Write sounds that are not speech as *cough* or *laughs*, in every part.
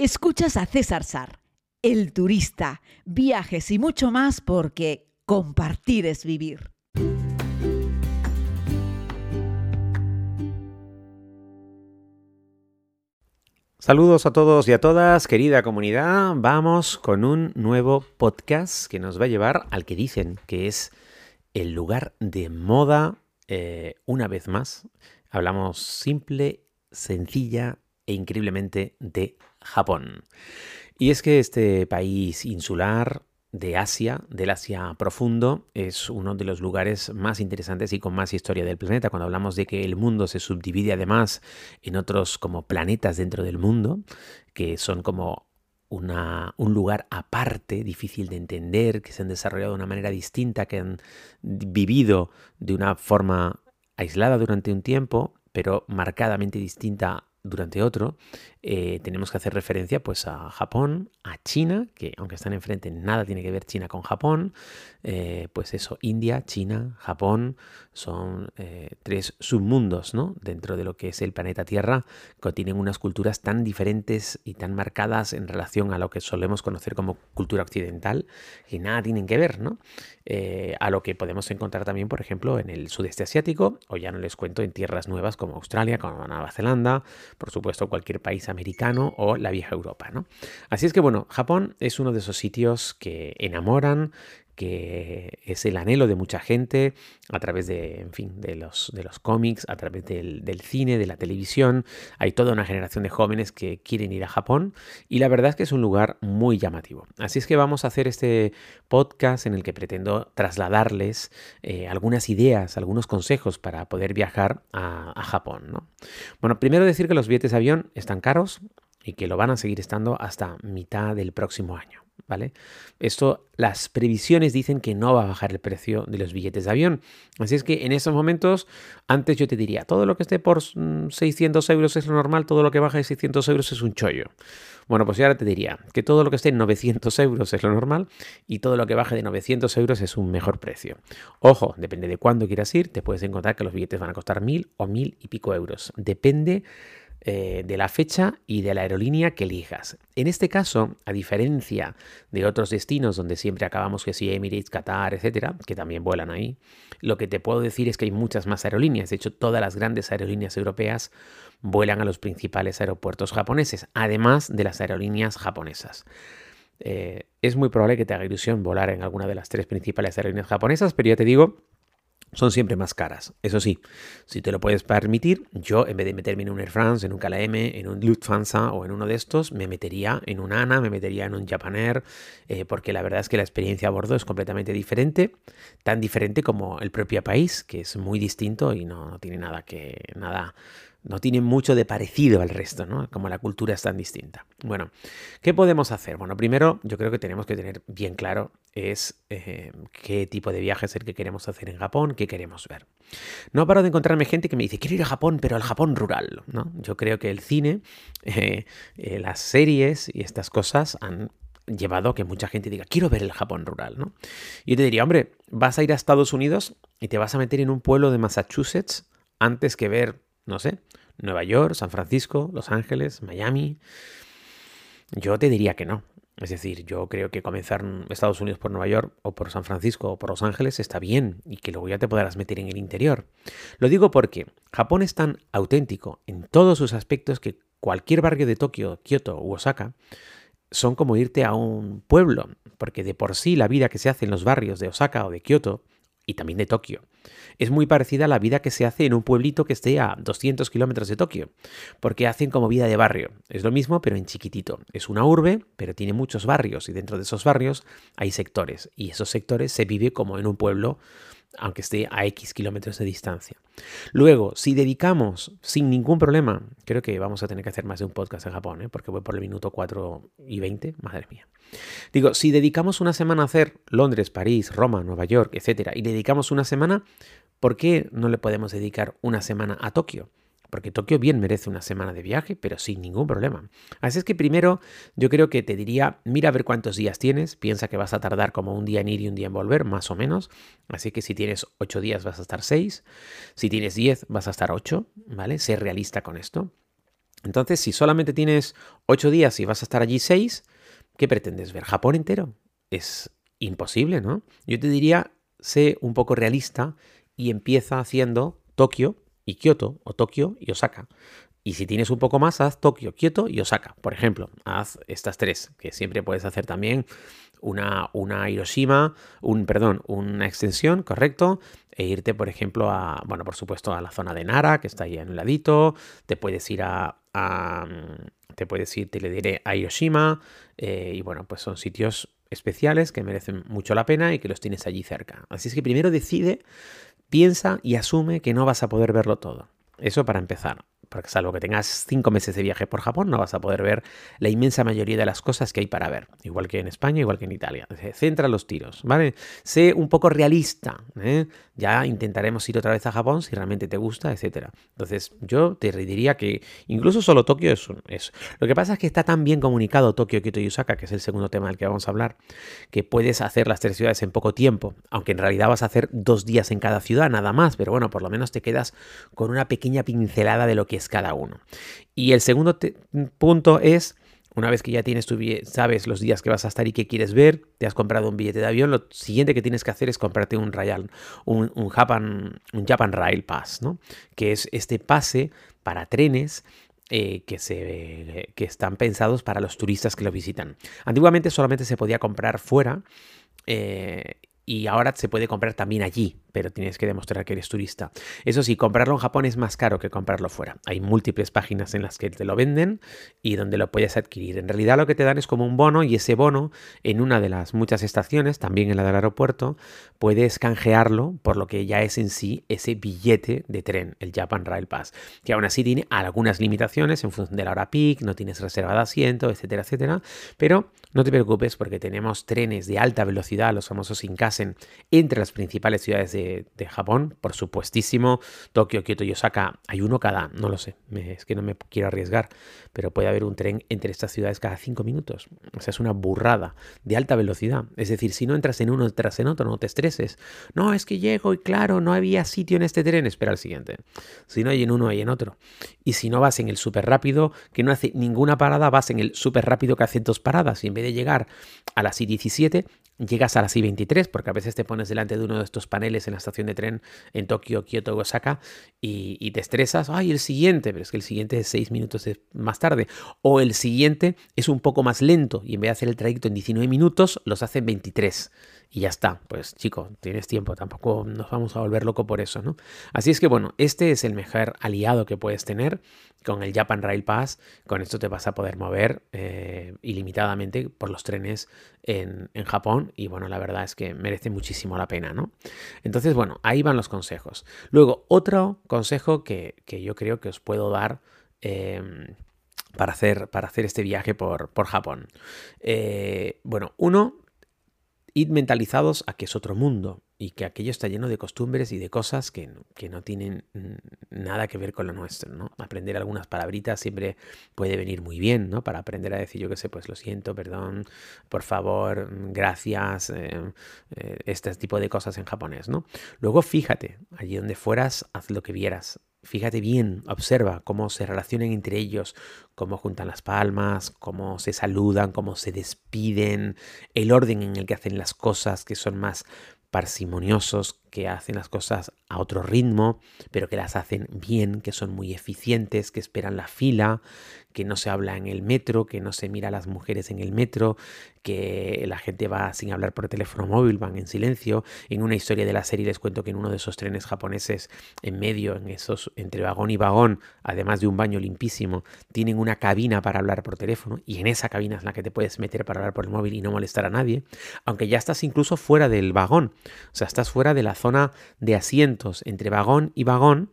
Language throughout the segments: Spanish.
Escuchas a César Sar, el turista, viajes y mucho más porque compartir es vivir. Saludos a todos y a todas, querida comunidad. Vamos con un nuevo podcast que nos va a llevar al que dicen que es el lugar de moda eh, una vez más. Hablamos simple, sencilla e increíblemente de Japón. Y es que este país insular de Asia, del Asia profundo, es uno de los lugares más interesantes y con más historia del planeta. Cuando hablamos de que el mundo se subdivide además en otros como planetas dentro del mundo, que son como una, un lugar aparte, difícil de entender, que se han desarrollado de una manera distinta, que han vivido de una forma aislada durante un tiempo, pero marcadamente distinta durante otro, eh, tenemos que hacer referencia pues a Japón, a China, que aunque están enfrente nada tiene que ver China con Japón, eh, pues eso, India, China, Japón, son eh, tres submundos ¿no? dentro de lo que es el planeta Tierra, que tienen unas culturas tan diferentes y tan marcadas en relación a lo que solemos conocer como cultura occidental, que nada tienen que ver, ¿no? a lo que podemos encontrar también, por ejemplo, en el sudeste asiático, o ya no les cuento en tierras nuevas como Australia, como Nueva Zelanda, por supuesto cualquier país americano o la vieja Europa. ¿no? Así es que bueno, Japón es uno de esos sitios que enamoran, que es el anhelo de mucha gente a través de, en fin, de los, de los cómics, a través del, cine, de la televisión. Hay toda una generación de jóvenes que quieren ir a Japón y la verdad es que es un lugar muy llamativo. Así es que vamos a hacer este podcast en el que pretendo trasladarles eh, algunas ideas, algunos consejos para poder viajar a, a Japón. ¿no? Bueno, primero decir que los billetes de avión están caros y que lo van a seguir estando hasta mitad del próximo año. ¿Vale? Esto, las previsiones dicen que no va a bajar el precio de los billetes de avión. Así es que en estos momentos, antes yo te diría, todo lo que esté por 600 mm, euros es lo normal, todo lo que baja de 600 euros es un chollo. Bueno, pues yo ahora te diría que todo lo que esté en 900 euros es lo normal y todo lo que baje de 900 euros es un mejor precio. Ojo, depende de cuándo quieras ir, te puedes encontrar que los billetes van a costar mil o mil y pico euros. Depende eh, de la fecha y de la aerolínea que elijas. En este caso, a diferencia de otros destinos donde siempre acabamos que si Emirates, Qatar, etcétera, que también vuelan ahí, lo que te puedo decir es que hay muchas más aerolíneas. De hecho, todas las grandes aerolíneas europeas vuelan a los principales aeropuertos japoneses, además de las aerolíneas japonesas. Eh, es muy probable que te haga ilusión volar en alguna de las tres principales aerolíneas japonesas, pero ya te digo son siempre más caras. Eso sí, si te lo puedes permitir, yo en vez de meterme en un Air France, en un KLM, en un Lufthansa o en uno de estos, me metería en un ANA, me metería en un Japanair, eh, porque la verdad es que la experiencia a bordo es completamente diferente, tan diferente como el propio país, que es muy distinto y no, no tiene nada que nada no tiene mucho de parecido al resto, ¿no? Como la cultura es tan distinta. Bueno, ¿qué podemos hacer? Bueno, primero yo creo que tenemos que tener bien claro es eh, qué tipo de viaje es el que queremos hacer en Japón, qué queremos ver. No paro de encontrarme gente que me dice, quiero ir a Japón, pero al Japón rural, ¿no? Yo creo que el cine, eh, eh, las series y estas cosas han llevado a que mucha gente diga, quiero ver el Japón rural, ¿no? Yo te diría, hombre, vas a ir a Estados Unidos y te vas a meter en un pueblo de Massachusetts antes que ver no sé, Nueva York, San Francisco, Los Ángeles, Miami. Yo te diría que no. Es decir, yo creo que comenzar en Estados Unidos por Nueva York o por San Francisco o por Los Ángeles está bien y que luego ya te podrás meter en el interior. Lo digo porque Japón es tan auténtico en todos sus aspectos que cualquier barrio de Tokio, Kioto u Osaka son como irte a un pueblo, porque de por sí la vida que se hace en los barrios de Osaka o de Kioto y también de Tokio. Es muy parecida a la vida que se hace en un pueblito que esté a 200 kilómetros de Tokio, porque hacen como vida de barrio. Es lo mismo, pero en chiquitito. Es una urbe, pero tiene muchos barrios y dentro de esos barrios hay sectores y esos sectores se vive como en un pueblo aunque esté a X kilómetros de distancia. Luego, si dedicamos sin ningún problema, creo que vamos a tener que hacer más de un podcast en Japón, ¿eh? porque voy por el minuto 4 y 20, madre mía. Digo, si dedicamos una semana a hacer Londres, París, Roma, Nueva York, etcétera, y dedicamos una semana, ¿por qué no le podemos dedicar una semana a Tokio? Porque Tokio bien merece una semana de viaje, pero sin ningún problema. Así es que primero yo creo que te diría, mira a ver cuántos días tienes, piensa que vas a tardar como un día en ir y un día en volver, más o menos. Así que si tienes ocho días vas a estar seis, si tienes diez vas a estar ocho, ¿vale? Sé realista con esto. Entonces, si solamente tienes ocho días y vas a estar allí seis, ¿qué pretendes ver? ¿Japón entero? Es imposible, ¿no? Yo te diría, sé un poco realista y empieza haciendo Tokio y Kioto, o Tokio y Osaka. Y si tienes un poco más, haz Tokio, Kioto y Osaka. Por ejemplo, haz estas tres, que siempre puedes hacer también una, una Hiroshima, un, perdón, una extensión, correcto, e irte, por ejemplo, a, bueno, por supuesto, a la zona de Nara, que está ahí en un ladito, te puedes ir a, te puedes ir, te le diré, a Hiroshima, eh, y bueno, pues son sitios especiales que merecen mucho la pena y que los tienes allí cerca. Así es que primero decide, piensa y asume que no vas a poder verlo todo. Eso para empezar porque salvo que tengas cinco meses de viaje por Japón, no vas a poder ver la inmensa mayoría de las cosas que hay para ver, igual que en España, igual que en Italia. Centra los tiros, ¿vale? Sé un poco realista, ¿eh? Ya intentaremos ir otra vez a Japón si realmente te gusta, etcétera. Entonces, yo te diría que incluso solo Tokio es, un. Lo que pasa es que está tan bien comunicado Tokio, Kyoto y Osaka, que es el segundo tema del que vamos a hablar, que puedes hacer las tres ciudades en poco tiempo, aunque en realidad vas a hacer dos días en cada ciudad, nada más, pero bueno, por lo menos te quedas con una pequeña pincelada de lo que cada uno. Y el segundo punto es, una vez que ya tienes tu sabes los días que vas a estar y qué quieres ver, te has comprado un billete de avión, lo siguiente que tienes que hacer es comprarte un Royal, un, un, Japan, un Japan Rail Pass, ¿no? Que es este pase para trenes eh, que, se, que están pensados para los turistas que lo visitan. Antiguamente solamente se podía comprar fuera eh, y ahora se puede comprar también allí, pero tienes que demostrar que eres turista. Eso sí, comprarlo en Japón es más caro que comprarlo fuera. Hay múltiples páginas en las que te lo venden y donde lo puedes adquirir. En realidad lo que te dan es como un bono y ese bono en una de las muchas estaciones, también en la del aeropuerto, puedes canjearlo por lo que ya es en sí ese billete de tren, el Japan Rail Pass, que aún así tiene algunas limitaciones en función de la hora peak, no tienes reserva de asiento, etcétera, etcétera, pero no te preocupes porque tenemos trenes de alta velocidad, los famosos Shinkansen, entre las principales ciudades de, Japón, por supuestísimo, Tokio, Kyoto y Osaka. Hay uno cada, no lo sé, es que no me quiero arriesgar, pero puede haber un tren entre estas ciudades cada cinco minutos. O sea, es una burrada de alta velocidad. Es decir, si no entras en uno, entras en otro, no te estreses. No, es que llego y claro, no había sitio en este tren, espera al siguiente. Si no hay en uno, hay en otro. Y si no vas en el súper rápido, que no hace ninguna parada, vas en el súper rápido que hace dos paradas. Y de llegar a las I-17, llegas a las I-23, porque a veces te pones delante de uno de estos paneles en la estación de tren en Tokio, Kyoto, Osaka, y, te estresas. Ay, el siguiente, pero es que el siguiente es seis minutos más tarde. O el siguiente es un poco más lento y en vez de hacer el trayecto en 19 minutos, los hace en 23 y ya está. Pues chico, tienes tiempo, tampoco nos vamos a volver loco por eso, ¿no? Así es que bueno, este es el mejor aliado que puedes tener con el Japan Rail Pass. Con esto te vas a poder mover eh, ilimitadamente por los trenes en, Japón y bueno, la verdad es que merece muchísimo la pena, ¿no? Entonces, bueno, ahí van los consejos. Luego, otro consejo que, yo creo que os puedo dar. Em, para hacer, para hacer este viaje por, por Japón. Eh, bueno, uno, id mentalizados a que es otro mundo y que aquello está lleno de costumbres y de cosas que, no tienen nada que ver con lo nuestro, ¿no? Aprender algunas palabritas siempre puede venir muy bien, ¿no? Para aprender a decir, yo qué sé, pues lo siento, perdón, por favor, gracias, eh, eh, este tipo de cosas en japonés, ¿no? Luego fíjate, allí donde fueras, haz lo que vieras, Fíjate bien, observa cómo se relacionan entre ellos, cómo juntan las palmas, cómo se saludan, cómo se despiden, el orden en el que hacen las cosas, que son más parsimoniosos, que hacen las cosas a otro ritmo, pero que las hacen bien, que son muy eficientes, que esperan la fila, que no se habla en el metro, que no se mira a las mujeres en el metro, que la gente va sin hablar por teléfono móvil, van en silencio. En una historia de la serie les cuento que en uno de esos trenes japoneses, en medio, en esos, entre vagón y vagón, además de un baño limpísimo, tienen una cabina para hablar por teléfono y en esa cabina es la que te puedes meter para hablar por el móvil y no molestar a nadie, aunque ya estás incluso fuera del vagón, o sea, estás fuera de la zona de asientos entre vagón y vagón,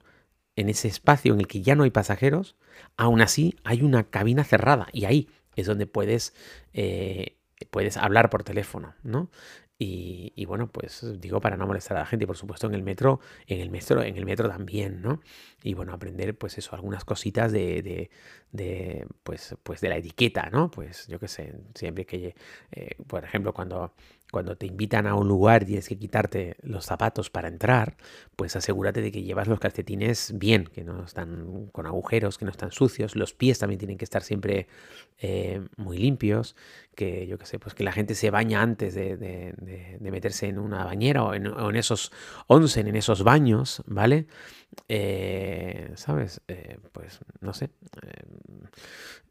en ese espacio en el que ya no hay pasajeros, aún así hay una cabina cerrada y ahí es donde puedes, eh, puedes hablar por teléfono, ¿no? Y, bueno, pues digo para no molestar a la gente, y por supuesto en el metro, en el metro, en el metro también, ¿no? Y bueno, aprender pues eso, algunas cositas de, de, pues, pues de la etiqueta, ¿no? Pues yo qué sé, siempre que, eh, por ejemplo, cuando cuando te invitan a un lugar y tienes que quitarte los zapatos para entrar, pues asegúrate de que llevas los calcetines bien, que no están con agujeros, que no están sucios. Los pies también tienen que estar siempre eh, muy limpios, que yo qué sé, pues que la gente se baña antes de, meterse en una bañera o en, esos onsen, en esos baños, ¿vale? Eh, ¿Sabes? Eh, pues no sé.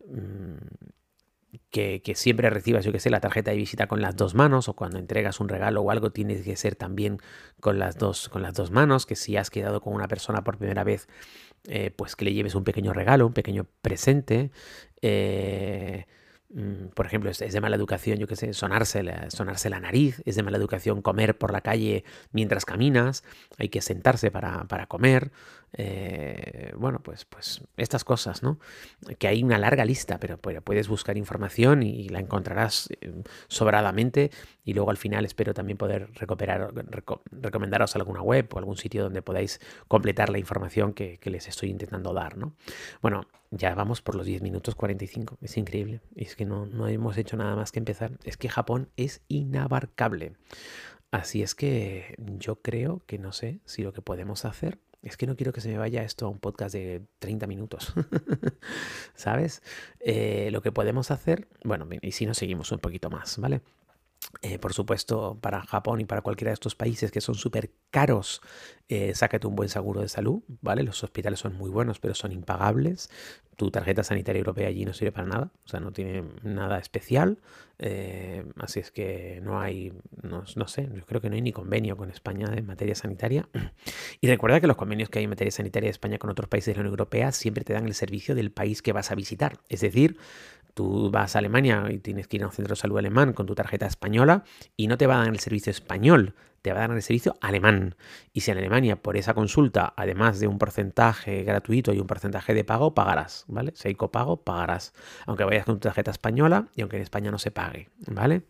Mm, que, siempre recibas, yo que sé, la tarjeta de visita con las dos manos o cuando entregas un regalo o algo tiene que ser también con las dos, con las dos manos, que si has quedado con una persona por primera vez, eh, pues que le lleves un pequeño regalo, un pequeño presente. Eh, mm, por ejemplo, es, de mala educación, yo que sé, sonarse la, sonarse la nariz, es de mala educación comer por la calle mientras caminas, hay que sentarse para, para comer, eh, bueno, pues, pues estas cosas, ¿no? Que hay una larga lista, pero, puedes buscar información y la encontrarás eh, sobradamente y luego al final espero también poder recuperar, recomendaros alguna web o algún sitio donde podáis completar la información que, les estoy intentando dar, ¿no? Bueno, ya vamos por los 10 minutos 45, es increíble, es que no, no hemos hecho nada más que empezar, es que Japón es inabarcable. Así es que yo creo que no sé si lo que podemos hacer es que no quiero que se me vaya esto a un podcast de 30 minutos. *laughs* ¿Sabes? Eh, lo que podemos hacer, bueno, y si no seguimos un poquito más, ¿vale? Eh, por supuesto, para Japón y para cualquiera de estos países que son súper caros, eh, sácate un buen seguro de salud, ¿vale? Los hospitales son muy buenos, pero son impagables. Tu tarjeta sanitaria europea allí no sirve para nada, o sea, no tiene nada especial. Eh, así es que no hay, no, sé, yo creo que no hay ni convenio con España en materia sanitaria. *clears throat* Y recuerda que los convenios que hay en materia sanitaria de España con otros países de la Unión Europea siempre te dan el servicio del país que vas a visitar. Es decir, Tú vas a Alemania y tienes que ir a un centro de salud alemán con tu tarjeta española y no te va a dar el servicio español, te va a dar el servicio alemán. Y si en Alemania por esa consulta, además de un porcentaje gratuito y un porcentaje de pago, pagarás, ¿vale? Si hay copago, pagarás. Aunque vayas con tu tarjeta española y aunque en España no se pague, ¿vale?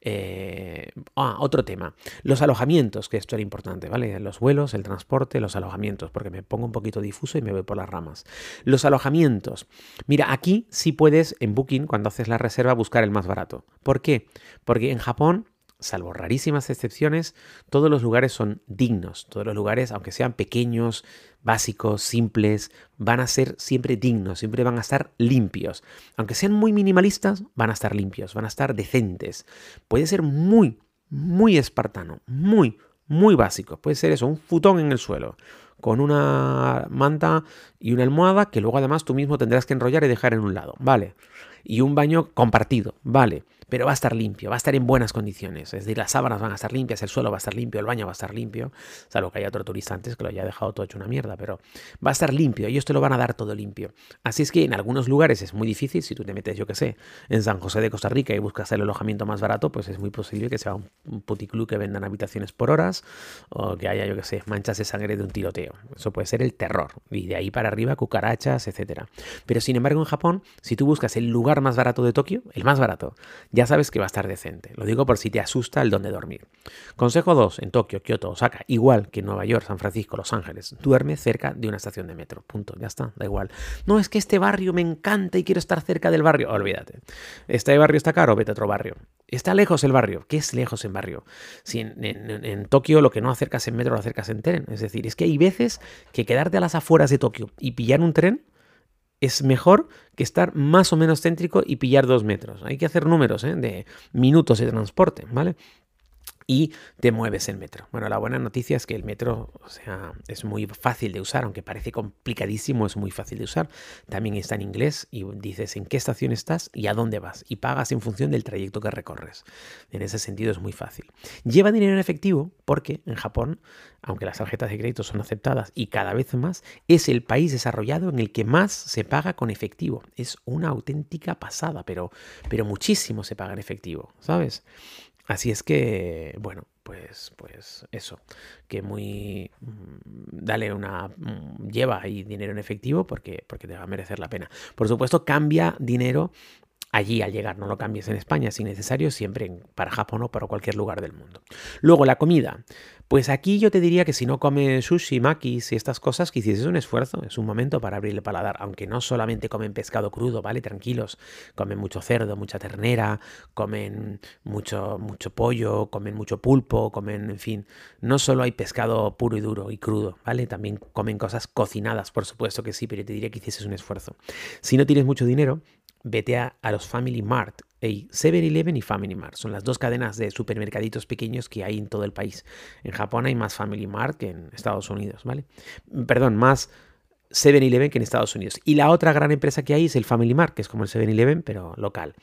Eh, ah, otro tema. Los alojamientos, que esto era importante, ¿vale? Los vuelos, el transporte, los alojamientos, porque me pongo un poquito difuso y me voy por las ramas. Los alojamientos. Mira, aquí sí puedes en Booking, cuando haces la reserva, buscar el más barato. ¿Por qué? Porque en Japón salvo rarísimas excepciones, todos los lugares son dignos. Todos los lugares, aunque sean pequeños, básicos, simples, van a ser siempre dignos, siempre van a estar limpios. Aunque sean muy minimalistas, van a estar limpios, van a estar decentes. Puede ser muy, muy espartano, muy, muy básico. Puede ser eso, un futón en el suelo, con una manta y una almohada que luego además tú mismo tendrás que enrollar y dejar en un lado. Vale. Y un baño compartido. Vale pero va a estar limpio, va a estar en buenas condiciones. Es decir, las sábanas van a estar limpias, el suelo va a estar limpio, el baño va a estar limpio, salvo que haya otro turista antes que lo haya dejado todo hecho una mierda, pero va a estar limpio, ellos te lo van a dar todo limpio. Así es que en algunos lugares es muy difícil, si tú te metes, yo que sé, en San José de Costa Rica y buscas el alojamiento más barato, pues es muy posible que sea un puticlub que vendan habitaciones por horas o que haya, yo que sé, manchas de sangre de un tiroteo. Eso puede ser el terror. Y de ahí para arriba, cucarachas, etc. Pero sin embargo, en Japón, si tú buscas el lugar más barato de Tokio, el más barato, ya sabes que va a estar decente. Lo digo por si te asusta el dónde dormir. Consejo 2. En Tokio, Kioto, Osaka, igual que en Nueva York, San Francisco, Los Ángeles, duerme cerca de una estación de metro. Punto. Ya está, da igual. No es que este barrio me encanta y quiero estar cerca del barrio. Olvídate. Este barrio está caro, vete a otro barrio. Está lejos el barrio. ¿Qué es lejos en barrio? Si en, en Tokio lo que no acercas en metro lo acercas en tren. Es decir, es que hay veces que quedarte a las afueras de Tokio y pillar un tren es mejor que estar más o menos céntrico y pillar dos metros. Hay que hacer números ¿eh? de minutos de transporte, ¿vale? Y te mueves en metro. Bueno, la buena noticia es que el metro, o sea, es muy fácil de usar, aunque parece complicadísimo, es muy fácil de usar. También está en inglés y dices en qué estación estás y a dónde vas y pagas en función del trayecto que recorres. En ese sentido es muy fácil. Lleva dinero en efectivo porque en Japón, aunque las tarjetas de crédito son aceptadas y cada vez más, es el país desarrollado en el que más se paga con efectivo. Es una auténtica pasada, pero, pero muchísimo se paga en efectivo, ¿sabes? Así es que, bueno, pues, pues eso, que muy, mm, dale una, mm, lleva ahí dinero en efectivo porque, porque te va a merecer la pena. Por supuesto, cambia dinero allí al llegar, no lo cambies en España si necesario, siempre para Japón o para cualquier lugar del mundo. Luego la comida. Pues aquí yo te diría que si no comes sushi, makis y estas cosas, que hicieses un esfuerzo, es un momento para abrir el paladar, aunque no solamente comen pescado crudo, ¿vale? Tranquilos, comen mucho cerdo, mucha ternera, comen mucho, mucho pollo, comen mucho pulpo, comen, en fin, no solo hay pescado puro y duro y crudo, ¿vale? También comen cosas cocinadas, por supuesto que sí, pero te diría que hicieses un esfuerzo. Si no tienes mucho dinero, vete a, los Family Mart. 7-Eleven y Family Mart son las dos cadenas de supermercaditos pequeños que hay en todo el país. En Japón hay más Family Mart que en Estados Unidos, ¿vale? Perdón, más 7-Eleven que en Estados Unidos. Y la otra gran empresa que hay es el Family Mart, que es como el 7-Eleven, pero local.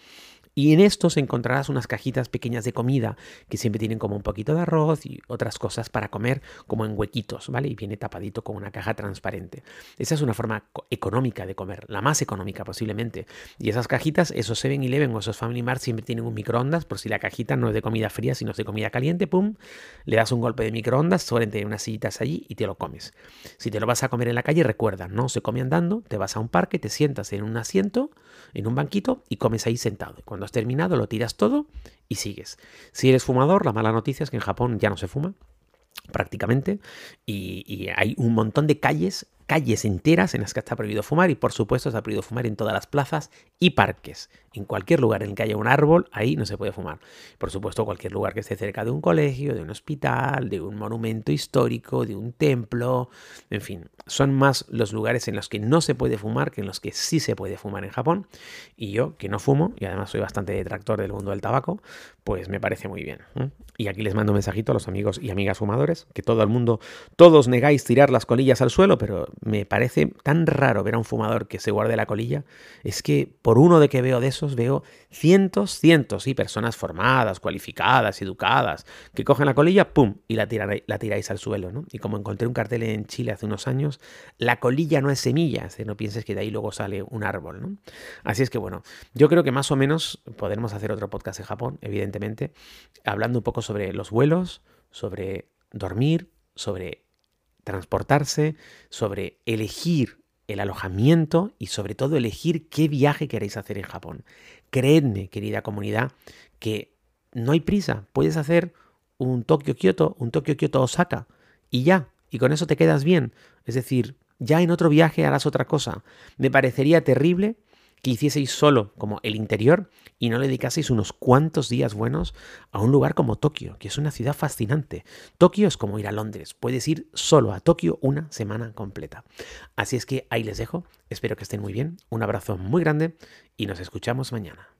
Y en estos encontrarás unas cajitas pequeñas de comida que siempre tienen como un poquito de arroz y otras cosas para comer como en huequitos, ¿vale? Y viene tapadito con una caja transparente. Esa es una forma económica de comer, la más económica posiblemente. Y esas cajitas, esos 7-Eleven o esos Family Mart siempre tienen un microondas por si la cajita no es de comida fría, sino es de comida caliente, pum, le das un golpe de microondas, suelen tener unas sillitas allí y te lo comes. Si te lo vas a comer en la calle, recuerda, no se come andando, te vas a un parque, te sientas en un asiento, en un banquito y comes ahí sentado. Cuando terminado, lo tiras todo y sigues. Si eres fumador, la mala noticia es que en Japón ya no se fuma prácticamente y hay un montón de calles calles enteras en las que está prohibido fumar y por supuesto está prohibido fumar en todas las plazas y parques. En cualquier lugar en el que haya un árbol, ahí no se puede fumar. Por supuesto, cualquier lugar que esté cerca de un colegio, de un hospital, de un monumento histórico, de un templo, en fin, son más los lugares en los que no se puede fumar que en los que sí se puede fumar en Japón. Y yo, que no fumo, y además soy bastante detractor del mundo del tabaco, pues me parece muy bien. Y aquí les mando un mensajito a los amigos y amigas fumadores, que todo el mundo, todos negáis tirar las colillas al suelo, pero me parece tan raro ver a un fumador que se guarde la colilla, es que por uno de que veo de esos, veo cientos, cientos, y personas formadas, cualificadas, educadas, que cogen la colilla, ¡pum! y la, la tiráis al suelo, ¿no? Y como encontré un cartel en Chile hace unos años, la colilla no es semilla, no pienses que de ahí luego sale un árbol, ¿no? Así es que bueno, yo creo que más o menos podremos hacer otro podcast en Japón, evidentemente, hablando un poco sobre los vuelos, sobre dormir, sobre transportarse, sobre elegir el alojamiento y sobre todo elegir qué viaje queréis hacer en Japón. Creedme, querida comunidad, que no hay prisa. Puedes hacer un Tokio-Kyoto, un Tokio-Kyoto-Osaka y ya, y con eso te quedas bien. Es decir, ya en otro viaje harás otra cosa. Me parecería terrible que hicieseis solo como el interior y no le dedicaseis unos cuantos días buenos a un lugar como Tokio, que es una ciudad fascinante. Tokio es como ir a Londres, puedes ir solo a Tokio una semana completa. Así es que ahí les dejo, espero que estén muy bien, un abrazo muy grande y nos escuchamos mañana.